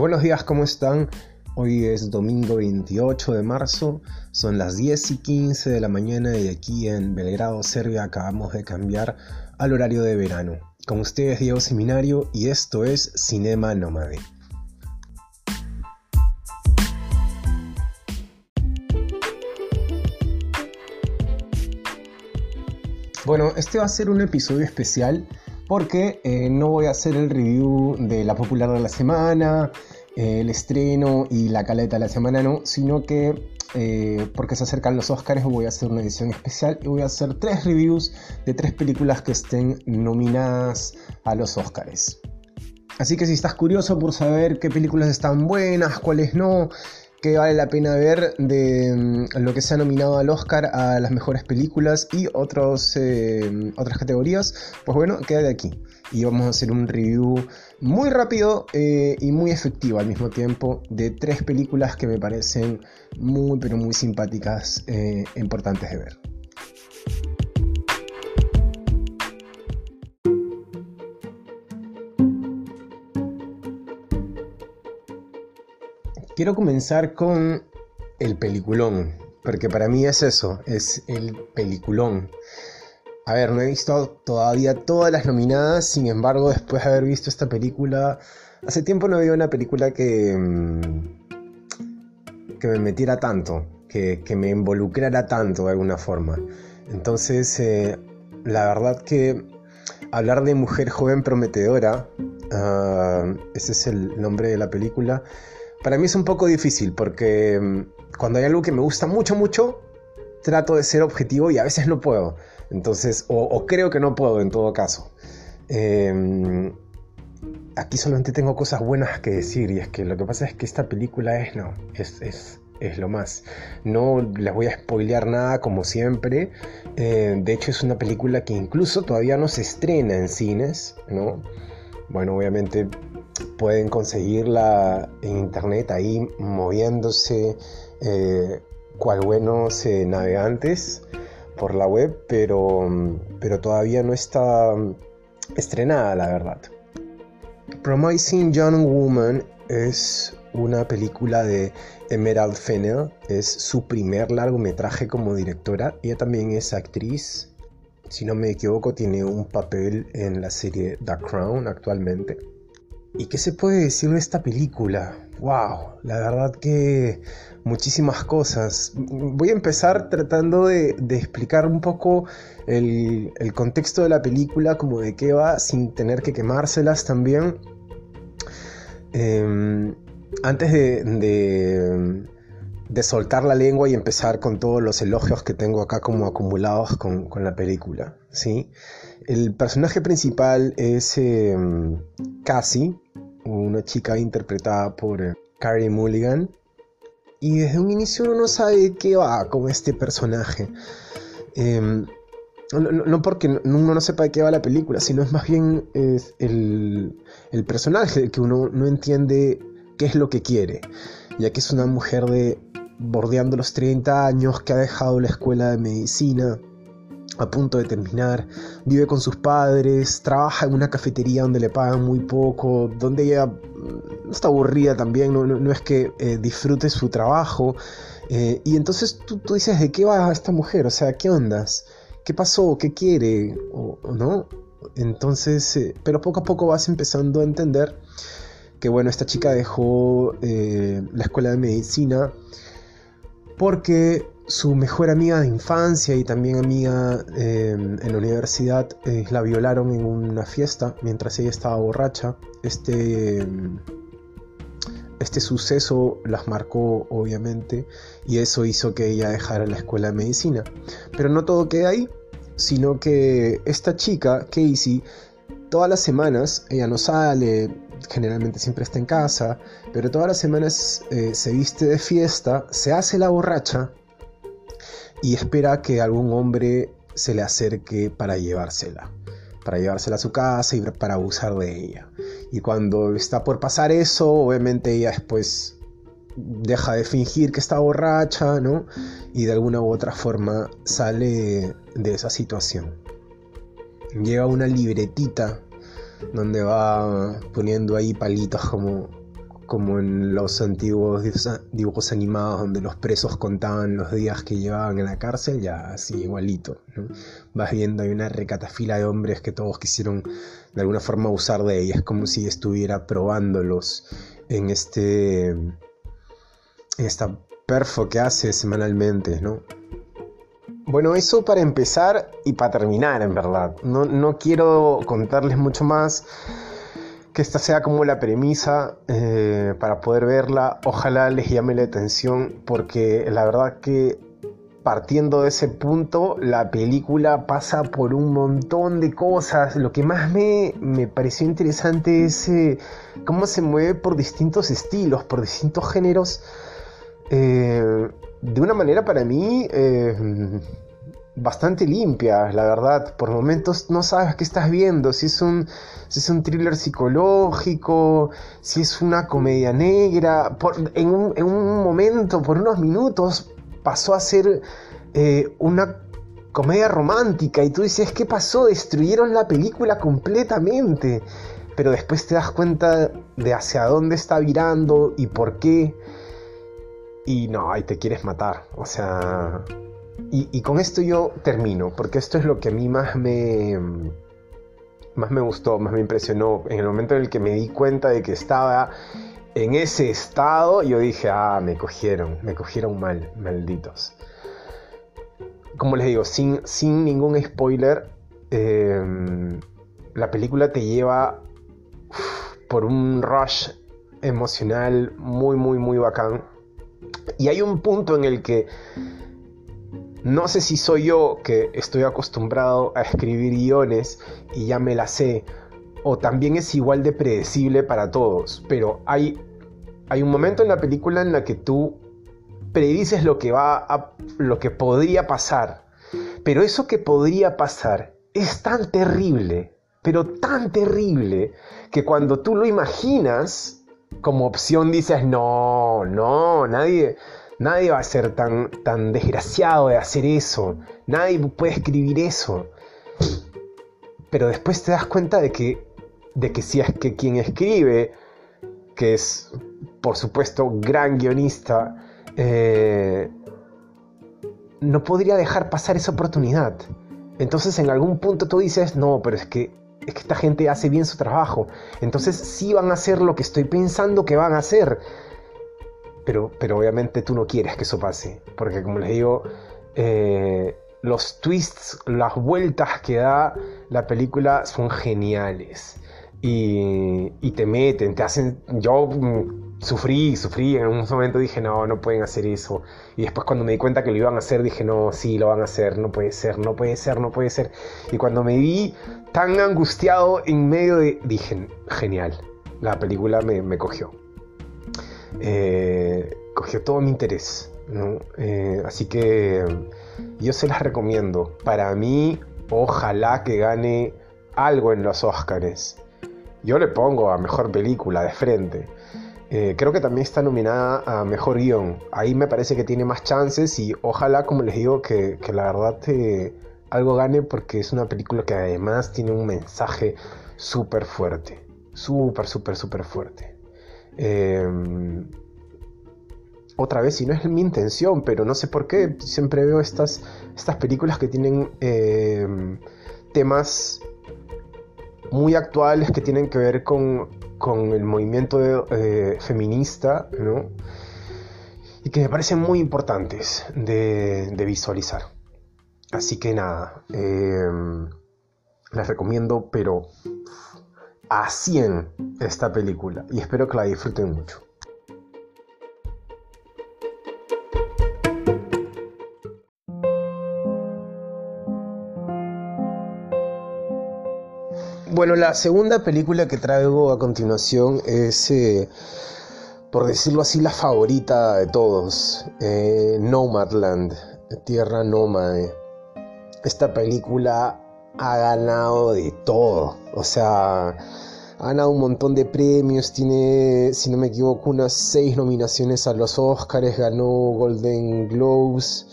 Buenos días, ¿cómo están? Hoy es domingo 28 de marzo, son las 10 y 15 de la mañana y aquí en Belgrado, Serbia, acabamos de cambiar al horario de verano. Con ustedes Diego Seminario y esto es Cinema Nómade. Bueno, este va a ser un episodio especial porque eh, no voy a hacer el review de la popular de la semana, eh, el estreno y la caleta de la semana, no, sino que eh, porque se acercan los Oscars voy a hacer una edición especial y voy a hacer tres reviews de tres películas que estén nominadas a los Oscars. Así que si estás curioso por saber qué películas están buenas, cuáles no, que vale la pena ver de mm, lo que se ha nominado al Oscar a las mejores películas y eh, otras categorías, pues bueno, queda de aquí. Y vamos a hacer un review muy rápido eh, y muy efectivo al mismo tiempo de tres películas que me parecen muy pero muy simpáticas e importantes de ver. Quiero comenzar con el peliculón, porque para mí es eso, es el peliculón. A ver, no he visto todavía todas las nominadas, sin embargo, después de haber visto esta película, hace tiempo no había una película que, mm, que me metiera tanto, que, me involucrara tanto de alguna forma. Entonces, eh, la verdad que hablar de mujer joven prometedora, ah, ese es el nombre de la película, para mí es un poco difícil porque mm, cuando hay algo que me gusta mucho, mucho, trato de ser objetivo y a veces no puedo. Entonces, o, creo que no puedo en todo caso. Em, aquí solamente tengo cosas buenas que decir y es que lo que pasa es que esta película es, no, es, es, es lo más. No les voy a spoilear nada como siempre. Eh, de hecho es una película que incluso todavía no se estrena en cines, ¿no? Bueno, obviamente pueden conseguirla en internet ahí moviéndose eh, cual buenos navegantes por la web, pero, pero todavía no está estrenada, la verdad. Promising Young Woman es una película de Emerald Fennell, es su primer largometraje como directora, ella también es actriz, si no me equivoco tiene un papel en la serie The Crown actualmente. ¿Y qué se puede decir de esta película? ¡Wow! La verdad que muchísimas cosas. Voy a empezar tratando de, explicar un poco el, contexto de la película, como de qué va, sin tener que quemárselas también. Em, antes de, soltar la lengua y empezar con todos los elogios que tengo acá como acumulados con, la película. ¿sí? El personaje principal es em, Cassie, una chica interpretada por eh, Carrie Mulligan. Y desde un inicio uno no sabe qué va con este personaje. Em, no, porque uno no sepa de qué va la película, sino es más bien el, el, personaje que uno no entiende qué es lo que quiere. Ya que es una mujer de bordeando los 30 años que ha dejado la escuela de medicina a punto de terminar, vive con sus padres, trabaja en una cafetería donde le pagan muy poco, donde ella mm, está aburrida también, no, es que eh, disfrute su trabajo. Eh, y entonces tú, dices, ¿de qué va esta mujer? O sea, ¿qué ondas? ¿Qué pasó? ¿Qué quiere? ¿O, no? Entonces, eh, pero poco a poco vas empezando a entender que, bueno, esta chica dejó la escuela de medicina porque su mejor amiga de infancia y también amiga em, en la universidad eh, la violaron en una fiesta mientras ella estaba borracha. Este, em, este suceso las marcó obviamente y eso hizo que ella dejara la escuela de medicina. Pero no todo queda ahí, sino que esta chica, Casey, todas las semanas, ella no sale, generalmente siempre está en casa, pero todas las semanas eh, se viste de fiesta, se hace la borracha y espera que algún hombre se le acerque para llevársela, para llevársela a su casa y para abusar de ella. Y cuando está por pasar eso, obviamente ella después deja de fingir que está borracha, ¿no? Y de alguna u otra forma sale de esa situación. Lleva una libretita donde va poniendo ahí palitos como como en los antiguos dibujos animados donde los presos contaban los días que llevaban en la cárcel, ya así igualito. Vas viendo, hay una recatafila de hombres que todos quisieron de alguna forma usar de ella, es como si estuviera probándolos en este en esta perfo que hace semanalmente, ¿no? Bueno, eso para empezar y para terminar, en verdad. No, no quiero contarles mucho más que esta sea como la premisa eh, para poder verla. Ojalá les llame la atención porque la verdad que partiendo de ese punto la película pasa por un montón de cosas. Lo que más me, me pareció interesante es eh, cómo se mueve por distintos estilos, por distintos géneros. Eh, de una manera para mí bastante limpia, la verdad. Por momentos no sabes qué estás viendo, si es un, si es un thriller psicológico, si es una comedia negra. en, un, momento, por unos minutos, pasó a ser eh, una comedia romántica y tú dices, ¿qué pasó? Destruyeron la película completamente. Pero después te das cuenta de hacia dónde está virando y por qué. Y no, ahí te quieres matar. O sea, y, con esto yo termino, porque esto es lo que a mí más me, más me gustó, más me impresionó. En el momento en el que me di cuenta de que estaba en ese estado, yo dije, ah, me cogieron, me cogieron mal, malditos. Como les digo, sin, sin ningún spoiler, em, la película te lleva por un rush emocional muy, muy, muy bacán. Y hay un punto en el que no sé si soy yo que estoy acostumbrado a escribir guiones y ya me la sé, o también es igual de predecible para todos, pero hay, hay un momento en la película en la que tú predices lo que va a, lo que podría pasar, pero eso que podría pasar es tan terrible, pero tan terrible que cuando tú lo imaginas como opción dices, "No, no, nadie Nadie va a ser tan, tan desgraciado de hacer eso. Nadie puede escribir eso. Pero después te das cuenta de que, de que si es que quien escribe, que es por supuesto gran guionista, eh, no podría dejar pasar esa oportunidad. Entonces en algún punto tú dices, no, pero es que, es que esta gente hace bien su trabajo. Entonces sí van a hacer lo que estoy pensando que van a hacer pero, pero obviamente tú no quieres que eso pase, porque como les digo, eh, los twists, las vueltas que da la película son geniales. Y, y, te meten, te hacen... Yo mm, sufrí, sufrí, en un momento dije, no, no pueden hacer eso. Y después cuando me di cuenta que lo iban a hacer, dije, no, sí, lo van a hacer, no puede ser, no puede ser, no puede ser. Y cuando me vi tan angustiado en medio de... Dije, genial, la película me, me cogió. Eh, cogió todo mi interés. Eh, así que yo se las recomiendo. Para mí, ojalá que gane algo en los Oscars. Yo le pongo a mejor película de frente. Eh, creo que también está nominada a mejor guion. Ahí me parece que tiene más chances y ojalá, como les digo, que, la verdad algo gane porque es una película que además tiene un mensaje súper fuerte. Súper, súper, súper fuerte. Em, otra vez, y no es mi intención, pero no sé por qué, siempre veo estas, estas películas que tienen em, temas muy actuales que tienen que ver con, el movimiento eh, feminista, Y que me parecen muy importantes de, visualizar. Así que nada, em, les recomiendo, pero a 100 esta película y espero que la disfruten mucho. Bueno, la segunda película que traigo a continuación es, eh, por decirlo así, la favorita de todos, eh, Nomadland, Tierra Nómade. Esta película ha ganado de todo, o sea, ha ganado un montón de premios, tiene, si no me equivoco, unas seis nominaciones a los Oscars, ganó Golden Globes,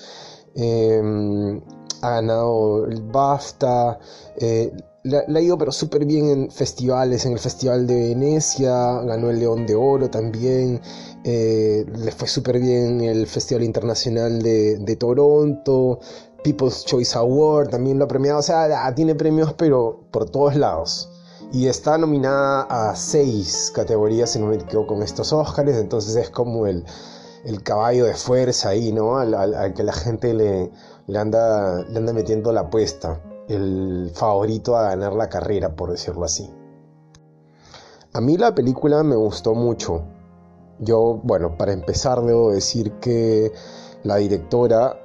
em, ha ganado el BAFTA, eh, le, ha ido pero súper bien en festivales, en el Festival de Venecia, ganó el León de Oro también, eh, le fue súper bien el Festival Internacional de, Toronto, People's Choice Award también lo ha premiado, o sea, tiene premios pero por todos lados. Y está nominada a seis categorías, si no me con estos Oscars, entonces es como el, el caballo de fuerza ahí, ¿no? Al, que la gente le, le, anda, le anda metiendo la apuesta el favorito a ganar la carrera, por decirlo así. A mí la película me gustó mucho. Yo, bueno, para empezar debo decir que la directora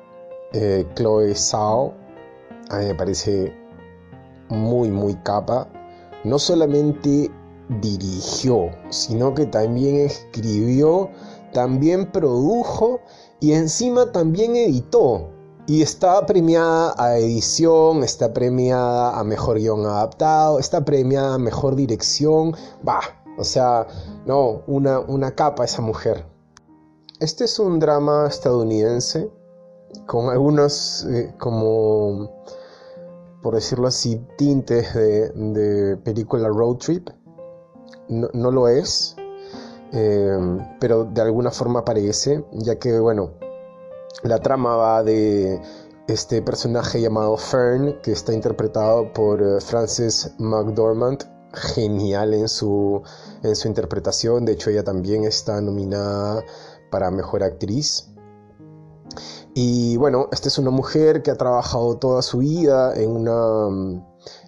eh, Chloe Zhao a mí me parece muy, muy capa. No solamente dirigió, sino que también escribió, también produjo y encima también editó. Y está premiada a edición, está premiada a mejor guion adaptado, está premiada a mejor dirección. Va, o sea, no, una, una capa esa mujer. Este es un drama estadounidense con algunos, eh, como, por decirlo así, tintes de, película road trip. No, lo es, eh, pero de alguna forma parece, ya que, bueno, la trama va de este personaje llamado Fern, que está interpretado por eh, Frances McDormand, genial en su, en su interpretación, de hecho ella también está nominada para Mejor Actriz. Y bueno, esta es una mujer que ha trabajado toda su vida en una,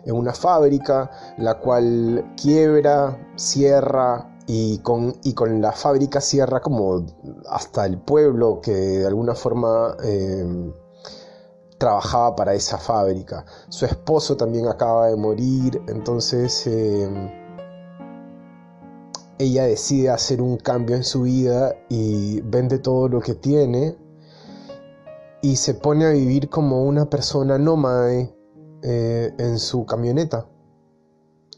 en una fábrica, la cual quiebra, cierra, y con, y con la fábrica cierra como hasta el pueblo que de alguna forma em, trabajaba para esa fábrica. Su esposo también acaba de morir, entonces em, ella decide hacer un cambio en su vida y vende todo lo que tiene y se pone a vivir como una persona nómade eh, en su camioneta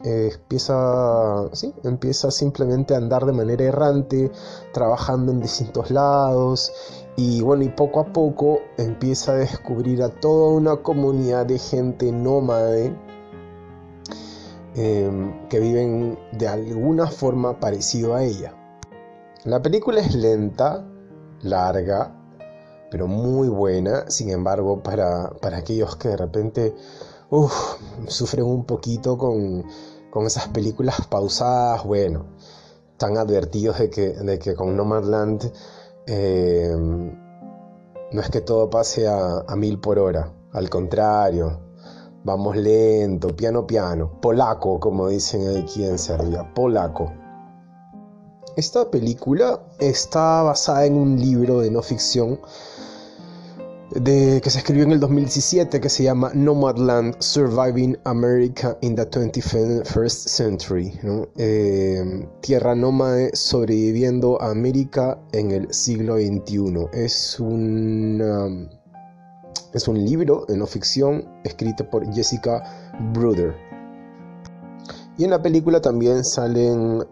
empieza, sí, empieza simplemente a andar de manera errante, trabajando en distintos lados y bueno, y poco a poco empieza a descubrir a toda una comunidad de gente nómade em, que viven de alguna forma parecido a ella. La película es lenta, larga, pero muy buena, sin embargo, para, para aquellos que de repente uf, sufren un poquito con, esas películas pausadas, bueno, están advertidos de que, de que con Nomadland eh, no es que todo pase a, a mil por hora, al contrario, vamos lento, piano piano, polaco, como dicen aquí en Serbia, polaco. Esta película está basada en un libro de no ficción de, que se escribió en el 2017 que se llama Nomadland Surviving America in the 21st Century. Eh, tierra nómade sobreviviendo a América en el siglo XXI. Es un, es un libro de no ficción escrito por Jessica Bruder. Y en la película también salen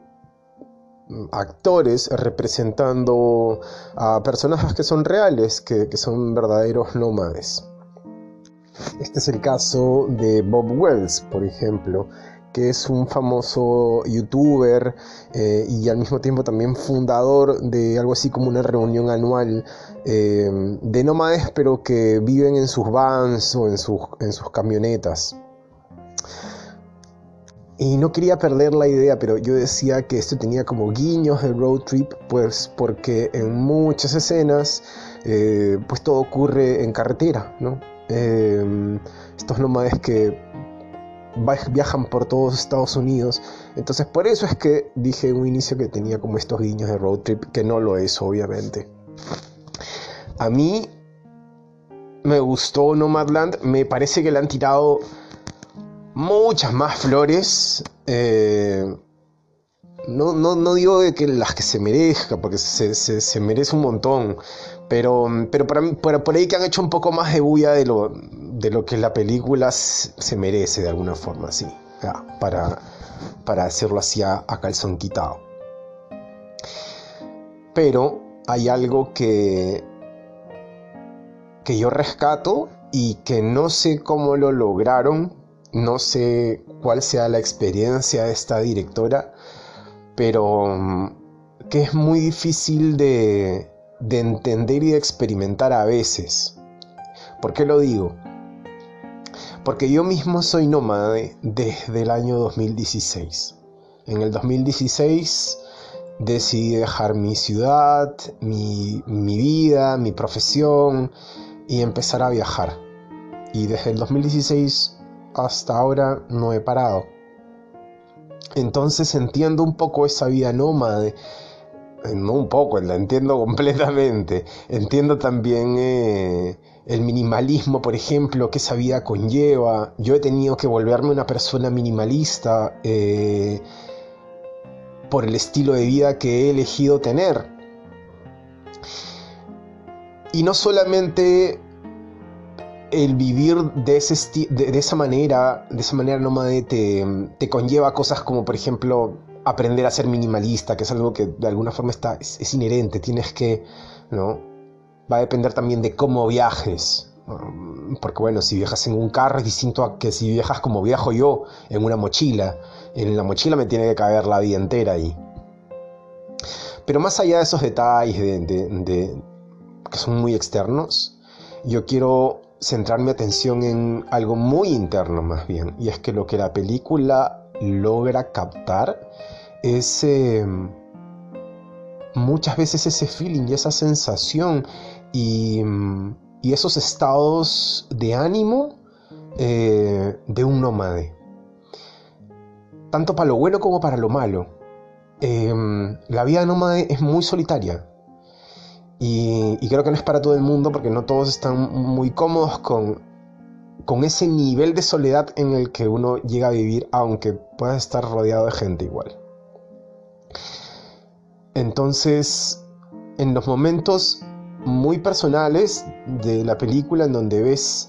actores representando a personajes que son reales, que, son verdaderos nómades. Este es el caso de Bob Wells, por ejemplo, que es un famoso youtuber eh, y al mismo tiempo también fundador de algo así como una reunión anual eh, de nómades, pero que viven en sus vans o en sus, en sus camionetas. Y no quería perder la idea, pero yo decía que esto tenía como guiños de road trip, pues porque en muchas escenas, eh, pues todo ocurre en carretera, ¿no? Em, estos nómades que viajan por todos Estados Unidos. Entonces por eso es que dije en un inicio que tenía como estos guiños de road trip, que no lo es obviamente. A mí me gustó Nomadland, me parece que le han tirado muchas más flores. Eh, no, no, digo de que las que se merezca, porque se, merece un montón. Pero, pero por, ahí que han hecho un poco más de bulla de lo, de lo que la película se merece de alguna forma, sí. para, para hacerlo así a, a calzón quitado. Pero hay algo que, que yo rescato y que no sé cómo lo lograron no sé cuál sea la experiencia de esta directora, pero mm, que es muy difícil de, de entender y de experimentar a veces. ¿Por qué lo digo? Porque yo mismo soy nómade desde el año 2016. En el 2016 decidí dejar mi ciudad, mi, vida, mi profesión y empezar a viajar. Y desde el 2016 hasta ahora no he parado. Entonces entiendo un poco esa vida nómade. Eh, no un poco, la entiendo completamente. Entiendo también eh, el minimalismo, por ejemplo, que esa vida conlleva. Yo he tenido que volverme una persona minimalista eh, por el estilo de vida que he elegido tener. Y no solamente el vivir de, ese de, esa manera, de esa manera nómade, te, te, conlleva cosas como, por ejemplo, aprender a ser minimalista, que es algo que de alguna forma está, es, inherente, tienes que, ¿no? Va a depender también de cómo viajes. Porque bueno, si viajas en un carro es distinto a que si viajas como viajo yo, en una mochila. En la mochila me tiene que caber la vida entera ahí. Pero más allá de esos detalles de, que son muy externos, yo quiero centrar mi atención en algo muy interno más bien, y es que lo que la película logra captar es em, muchas veces ese feeling y esa sensación y, esos estados de ánimo eh, de un nómade, tanto para lo bueno como para lo malo. Em, la vida nómade es muy solitaria, y, creo que no es para todo el mundo porque no todos están muy cómodos con, con ese nivel de soledad en el que uno llega a vivir, aunque pueda estar rodeado de gente igual. Entonces, en los momentos muy personales de la película, en donde ves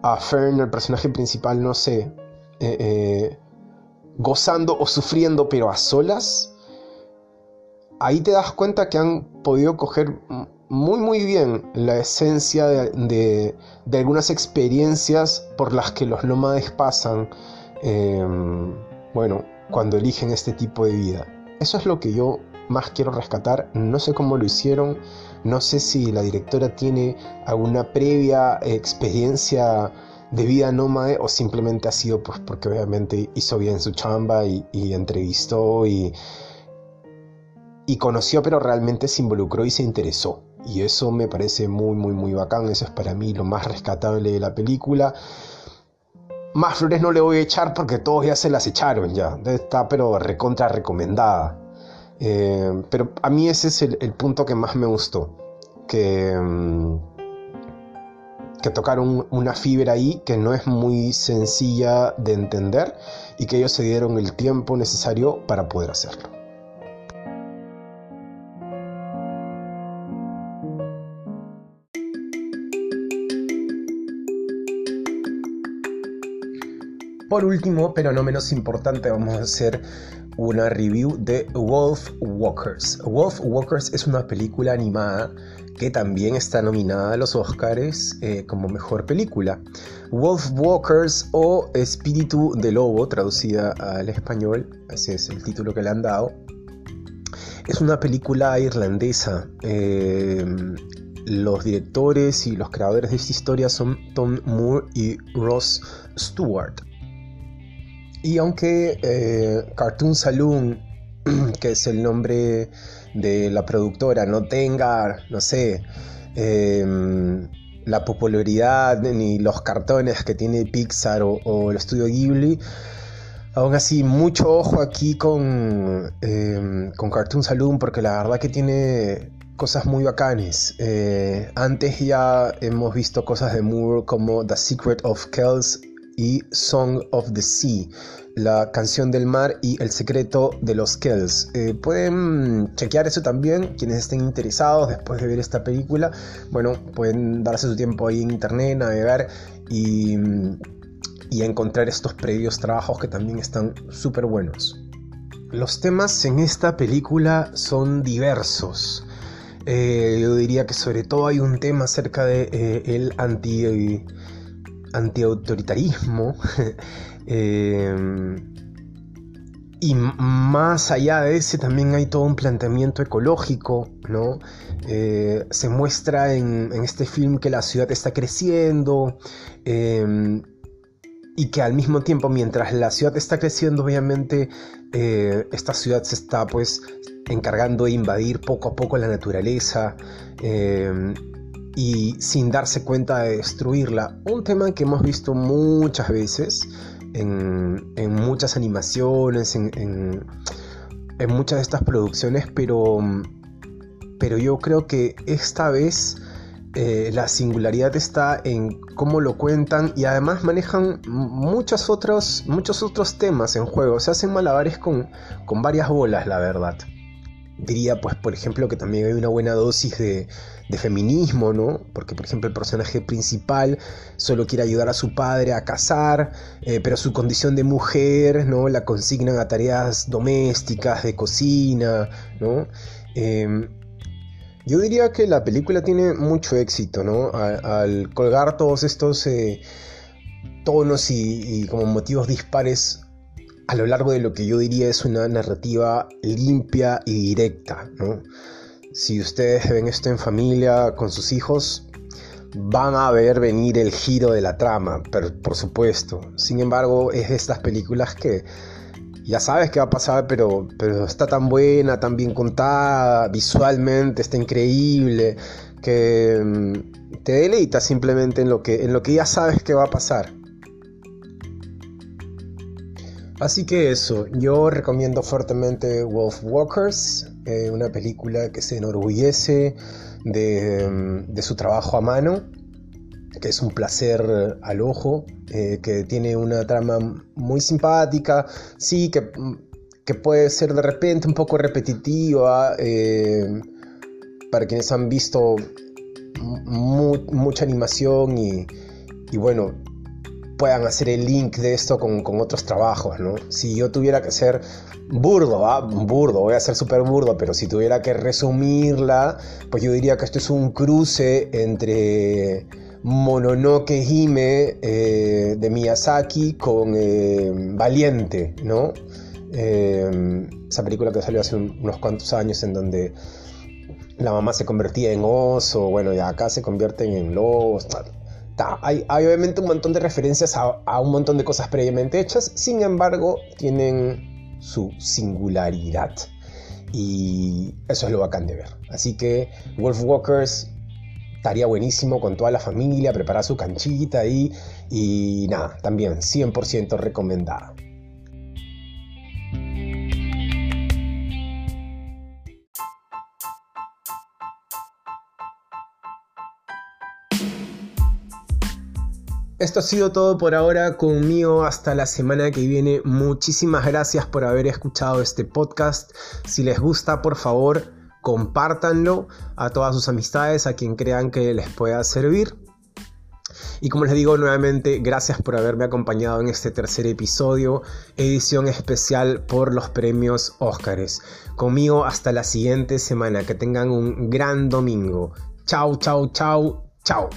a Fern, el personaje principal, no sé, eh, eh, gozando o sufriendo, pero a solas, ahí te das cuenta que han podido coger muy muy bien la esencia de, algunas experiencias por las que los nómades pasan, em, bueno, cuando eligen este tipo de vida. Eso es lo que yo más quiero rescatar. No sé cómo lo hicieron, no sé si la directora tiene alguna previa experiencia de vida nómade o simplemente ha sido pues porque obviamente hizo bien su chamba y entrevistó y y conoció, pero realmente se involucró y se interesó. Y eso me parece muy, muy, muy bacán. Eso es para mí lo más rescatable de la película. Más flores no le voy a echar porque todos ya se las echaron ya. Está pero recontra recomendada. Eh, pero a mí ese es el, punto que más me gustó. Que, mm, que tocaron una fibra ahí que no es muy sencilla de entender y que ellos se dieron el tiempo necesario para poder hacerlo. Por último, pero no menos importante, vamos a hacer una review de Wolf Walkers. Wolf Walkers es una película animada que también está nominada a los Oscars eh, como mejor película. Wolf Walkers o Espíritu de Lobo, traducida al español, ese es el título que le han dado. Es una película irlandesa. Eh, los directores y los creadores de esta historia son Tom Moore y Ross Stewart. Y aunque eh, Cartoon Saloon, que es el nombre de la productora, no tenga, no sé, em, la popularidad ni los cartones que tiene Pixar o, el estudio Ghibli, aún así, mucho ojo aquí con, em, con Cartoon Saloon porque la verdad que tiene cosas muy bacanes. Eh, antes ya hemos visto cosas de Moore como The Secret of Kells y Song of the Sea, la canción del mar y el secreto de los Kells. Eh, pueden chequear eso también, quienes estén interesados después de ver esta película. Bueno, pueden darse su tiempo ahí en internet, navegar y, y encontrar estos previos trabajos que también están súper buenos. Los temas en esta película son diversos. Eh, yo diría que sobre todo hay un tema acerca de eh, el anti antiautoritarismo. Em, y más allá de ese también hay todo un planteamiento ecológico, ¿no? Eh, se muestra en, este film que la ciudad está creciendo em, y que al mismo tiempo mientras la ciudad está creciendo obviamente eh, esta ciudad se está pues encargando de invadir poco a poco la naturaleza em, y sin darse cuenta de destruirla. Un tema que hemos visto muchas veces en, muchas animaciones, en, muchas de estas producciones, pero, pero yo creo que esta vez eh, la singularidad está en cómo lo cuentan y además manejan muchos otros, muchos otros temas en juego. Se hacen malabares con, con varias bolas, la verdad diría, pues, por ejemplo, que también hay una buena dosis de, feminismo, ¿no? Porque, por ejemplo, el personaje principal solo quiere ayudar a su padre a casar, eh, pero su condición de mujer, ¿no? La consignan a tareas domésticas, de cocina, ¿no? Em, yo diría que la película tiene mucho éxito, ¿no? al colgar todos estos eh, tonos y, y como motivos dispares a lo largo de lo que yo diría es una narrativa limpia y directa. ¿no? Si ustedes ven esto en familia con sus hijos, van a ver venir el giro de la trama, por supuesto. Sin embargo, es de estas películas que ya sabes qué va a pasar, pero, pero está tan buena, tan bien contada, visualmente está increíble, que mm, te deleita simplemente en lo que, en lo que ya sabes que va a pasar. Así que eso, yo recomiendo fuertemente Wolf Walkers, eh, una película que se enorgullece de, su trabajo a mano, que es un placer al ojo, eh, que tiene una trama muy simpática, sí, que, que, puede ser de repente un poco repetitiva, eh, para quienes han visto mucha animación y, y bueno, puedan hacer el link de esto con, otros trabajos, ¿no? Si yo tuviera que ser burdo, ¿ah? burdo, voy a ser súper burdo, pero si tuviera que resumirla, pues yo diría que esto es un cruce entre Mononoke Hime eh, de Miyazaki con eh, Valiente, ¿no? Eh, esa película que salió hace unos cuantos años en donde la mamá se convertía en oso, bueno, y acá se convierten en lobos, hay, obviamente un montón de referencias a, un montón de cosas previamente hechas, sin embargo, tienen su singularidad. Y eso es lo bacán de ver. Así que Wolf Walkers estaría buenísimo con toda la familia, preparar su canchita ahí. Y nada, también 100% recomendada. Esto ha sido todo por ahora conmigo hasta la semana que viene. Muchísimas gracias por haber escuchado este podcast. Si les gusta, por favor, compártanlo a todas sus amistades, a quien crean que les pueda servir. Y como les digo nuevamente, gracias por haberme acompañado en este tercer episodio, edición especial por los premios Óscares. Conmigo hasta la siguiente semana, que tengan un gran domingo. Chau, chau, chau, chau.